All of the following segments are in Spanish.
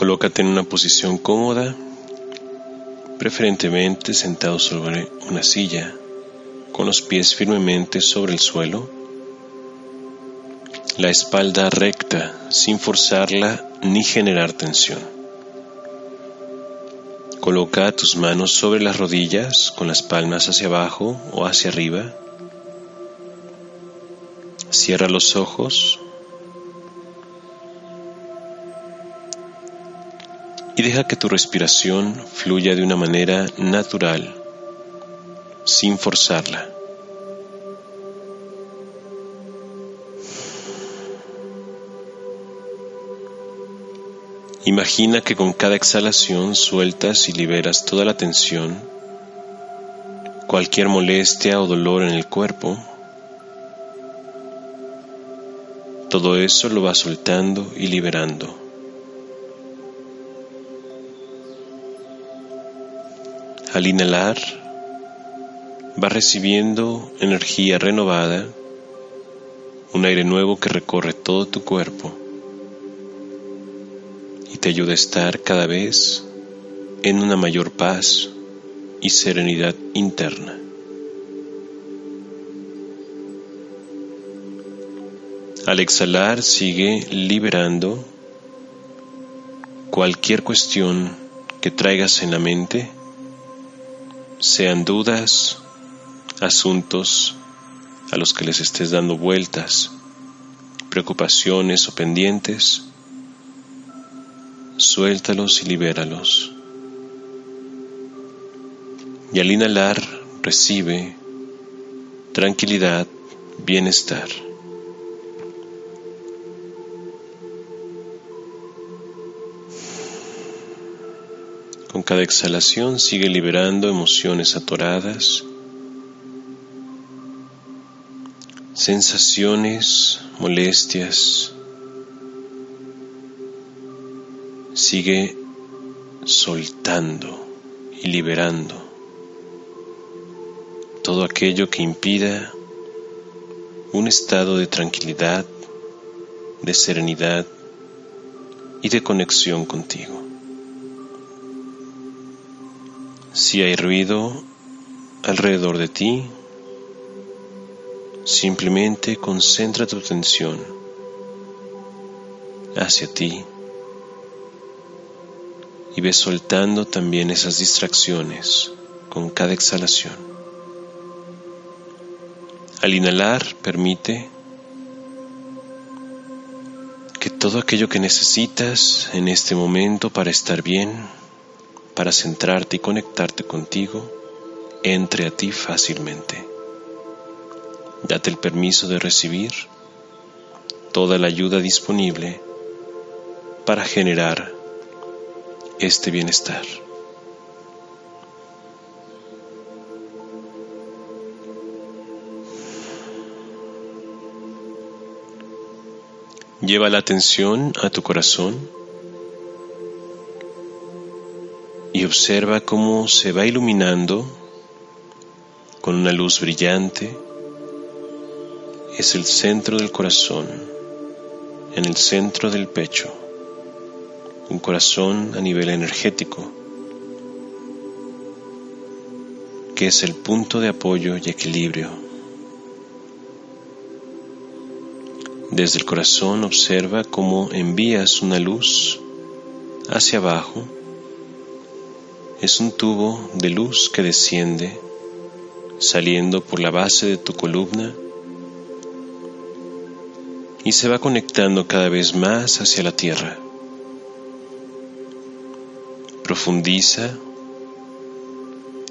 Colócate en una posición cómoda, preferentemente sentado sobre una silla, con los pies firmemente sobre el suelo, la espalda recta sin forzarla ni generar tensión. Coloca tus manos sobre las rodillas con las palmas hacia abajo o hacia arriba. Cierra los ojos y deja que tu respiración fluya de una manera natural, sin forzarla. Imagina que con cada exhalación sueltas y liberas toda la tensión, cualquier molestia o dolor en el cuerpo. Todo eso lo vas soltando y liberando. Al inhalar, vas recibiendo energía renovada, un aire nuevo que recorre todo tu cuerpo y te ayuda a estar cada vez en una mayor paz y serenidad interna. Al exhalar sigue liberando cualquier cuestión que traigas en la mente sean dudas, asuntos a los que les estés dando vueltas, preocupaciones o pendientes, suéltalos y libéralos. Y al inhalar recibe tranquilidad, bienestar. Cada exhalación sigue liberando emociones atoradas, sensaciones, molestias. Sigue soltando y liberando todo aquello que impida un estado de tranquilidad, de serenidad y de conexión contigo. Si hay ruido alrededor de ti, simplemente concentra tu atención hacia ti y ve soltando también esas distracciones con cada exhalación. Al inhalar permite que todo aquello que necesitas en este momento para estar bien para centrarte y conectarte contigo, entre a ti fácilmente. Date el permiso de recibir toda la ayuda disponible para generar este bienestar. Lleva la atención a tu corazón y observa cómo se va iluminando con una luz brillante. Es el centro del corazón, en el centro del pecho, un corazón a nivel energético, que es el punto de apoyo y equilibrio. Desde el corazón observa cómo envías una luz hacia abajo es un tubo de luz que desciende saliendo por la base de tu columna y se va conectando cada vez más hacia la tierra. Profundiza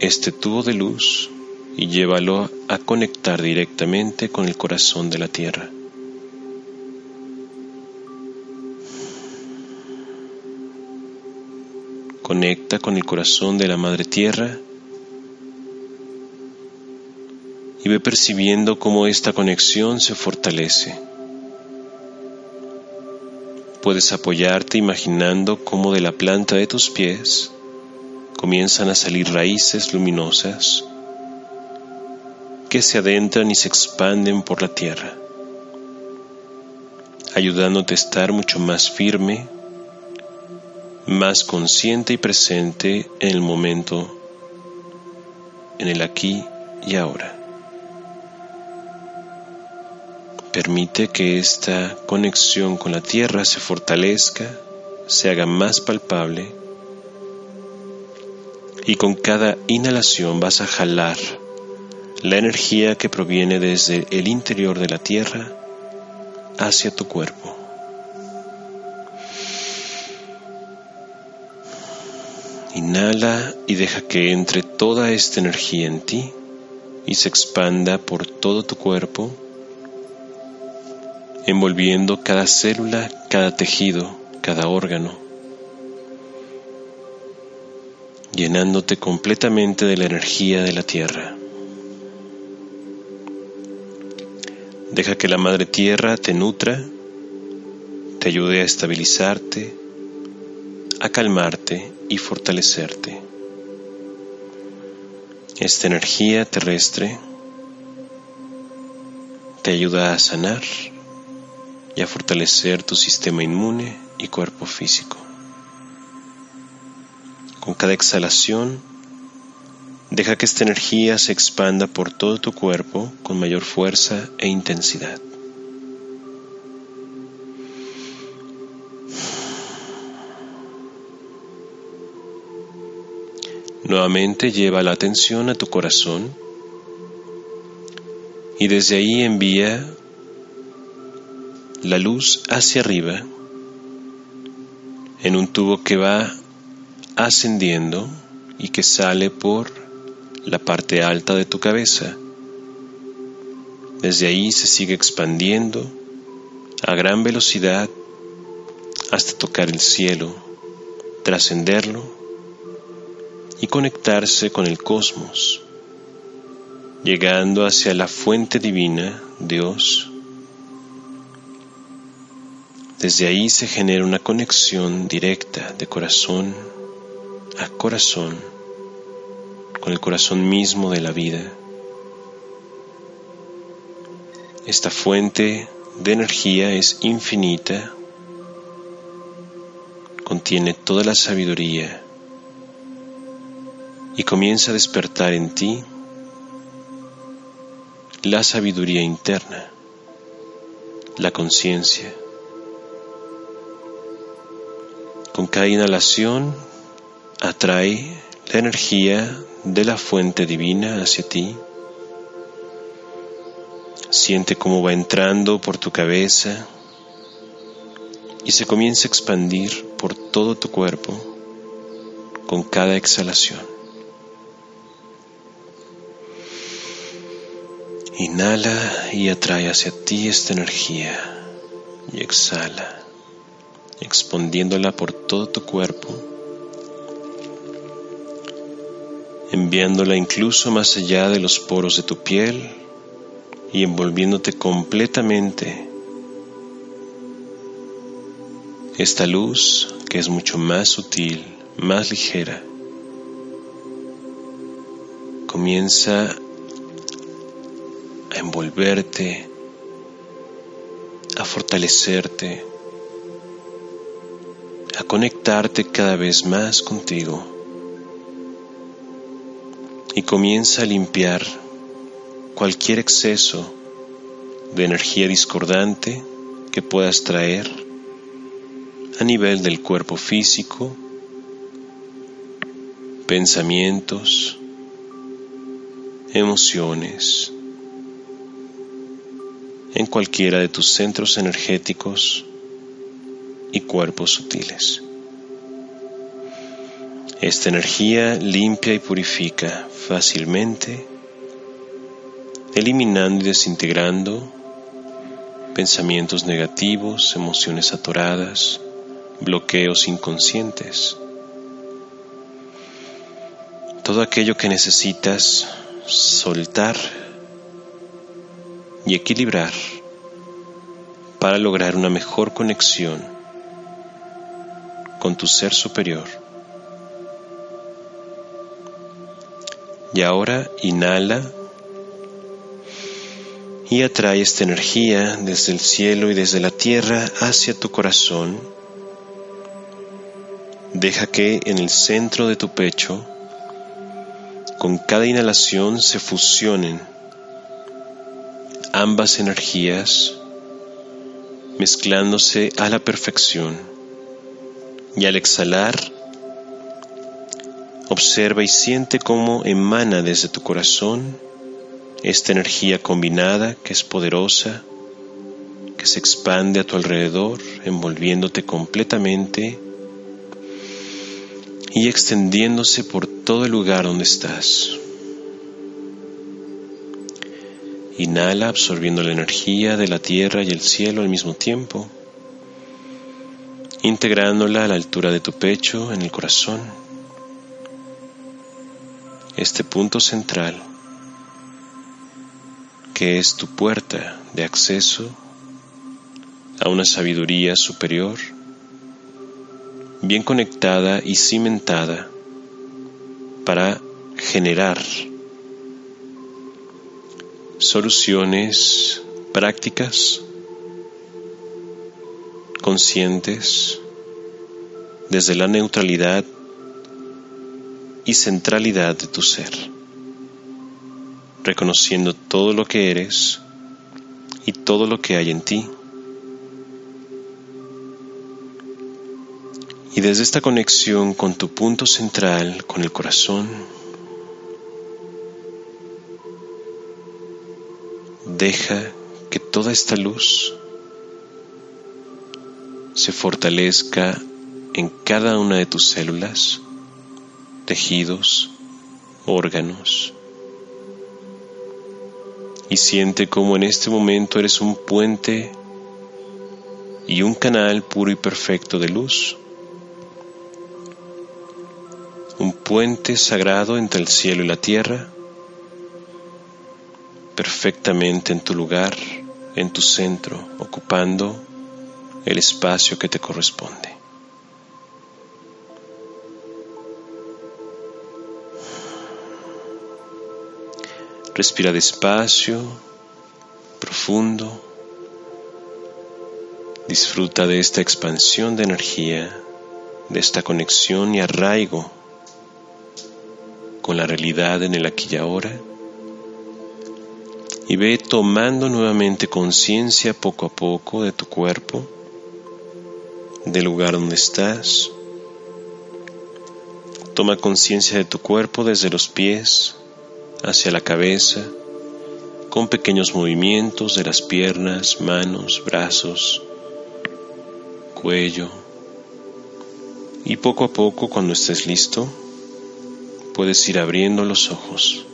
este tubo de luz y llévalo a conectar directamente con el corazón de la tierra. Conecta con el corazón de la Madre Tierra y ve percibiendo cómo esta conexión se fortalece. Puedes apoyarte imaginando cómo de la planta de tus pies comienzan a salir raíces luminosas que se adentran y se expanden por la tierra, ayudándote a estar mucho más firme, más consciente y presente en el momento, en el aquí y ahora. Permite que esta conexión con la tierra se fortalezca, se haga más palpable y con cada inhalación vas a jalar la energía que proviene desde el interior de la tierra hacia tu cuerpo. Inhala y deja que entre toda esta energía en ti y se expanda por todo tu cuerpo envolviendo cada célula, cada tejido, cada órgano, llenándote completamente de la energía de la tierra. Deja que la Madre Tierra te nutra, te ayude a estabilizarte, a calmarte y fortalecerte. Esta energía terrestre te ayuda a sanar y a fortalecer tu sistema inmune y cuerpo físico. Con cada exhalación, deja que esta energía se expanda por todo tu cuerpo con mayor fuerza e intensidad. Nuevamente lleva la atención a tu corazón y desde ahí envía la luz hacia arriba en un tubo que va ascendiendo y que sale por la parte alta de tu cabeza. Desde ahí se sigue expandiendo a gran velocidad hasta tocar el cielo, trascenderlo y conectarse con el cosmos, llegando hacia la fuente divina, Dios, desde ahí se genera una conexión directa de corazón a corazón con el corazón mismo de la vida. Esta fuente de energía es infinita, contiene toda la sabiduría y comienza a despertar en ti la sabiduría interna, la conciencia Con cada inhalación atrae la energía de la fuente divina hacia ti. Siente cómo va entrando por tu cabeza y se comienza a expandir por todo tu cuerpo con cada exhalación. Inhala y atrae hacia ti esta energía y exhala expandiéndola por todo tu cuerpo, enviándola incluso más allá de los poros de tu piel y envolviéndote completamente. Esta luz, que es mucho más sutil, más ligera, comienza a envolverte, a fortalecerte, a conectarte cada vez más contigo. Y comienza a limpiar cualquier exceso de energía discordante que puedas traer a nivel del cuerpo físico, pensamientos, emociones, en cualquiera de tus centros energéticos y cuerpos sutiles. Esta energía limpia y purifica fácilmente, eliminando y desintegrando pensamientos negativos, emociones atoradas, bloqueos inconscientes, todo aquello que necesitas soltar y equilibrar para lograr una mejor conexión con tu ser superior. Y ahora inhala y atrae esta energía desde el cielo y desde la tierra hacia tu corazón. Deja que en el centro de tu pecho, con cada inhalación se fusionen ambas energías, mezclándose a la perfección. Y al exhalar, observa y siente cómo emana desde tu corazón esta energía combinada que es poderosa, que se expande a tu alrededor, envolviéndote completamente y extendiéndose por todo el lugar donde estás. Inhala absorbiendo la energía de la tierra y el cielo al mismo tiempo, integrándola a la altura de tu pecho, en el corazón. Este punto central que es tu puerta de acceso a una sabiduría superior, bien conectada y cimentada para generar soluciones prácticas, conscientes, desde la neutralidad y centralidad de tu ser reconociendo todo lo que eres y todo lo que hay en ti. Y desde esta conexión con tu punto central, con el corazón, deja que toda esta luz se fortalezca en cada una de tus células, tejidos, órganos, y siente como en este momento eres un puente y un canal puro y perfecto de luz. Un puente sagrado entre el cielo y la tierra, perfectamente en tu lugar, en tu centro, ocupando el espacio que te corresponde. Respira despacio, profundo. Disfruta de esta expansión de energía, de esta conexión y arraigo con la realidad en el aquí y ahora. Y ve tomando nuevamente conciencia poco a poco de tu cuerpo, del lugar donde estás. Toma conciencia de tu cuerpo desde los pies hacia la cabeza con pequeños movimientos de las piernas, manos, brazos, cuello. Y poco a poco, cuando estés listo, puedes ir abriendo los ojos.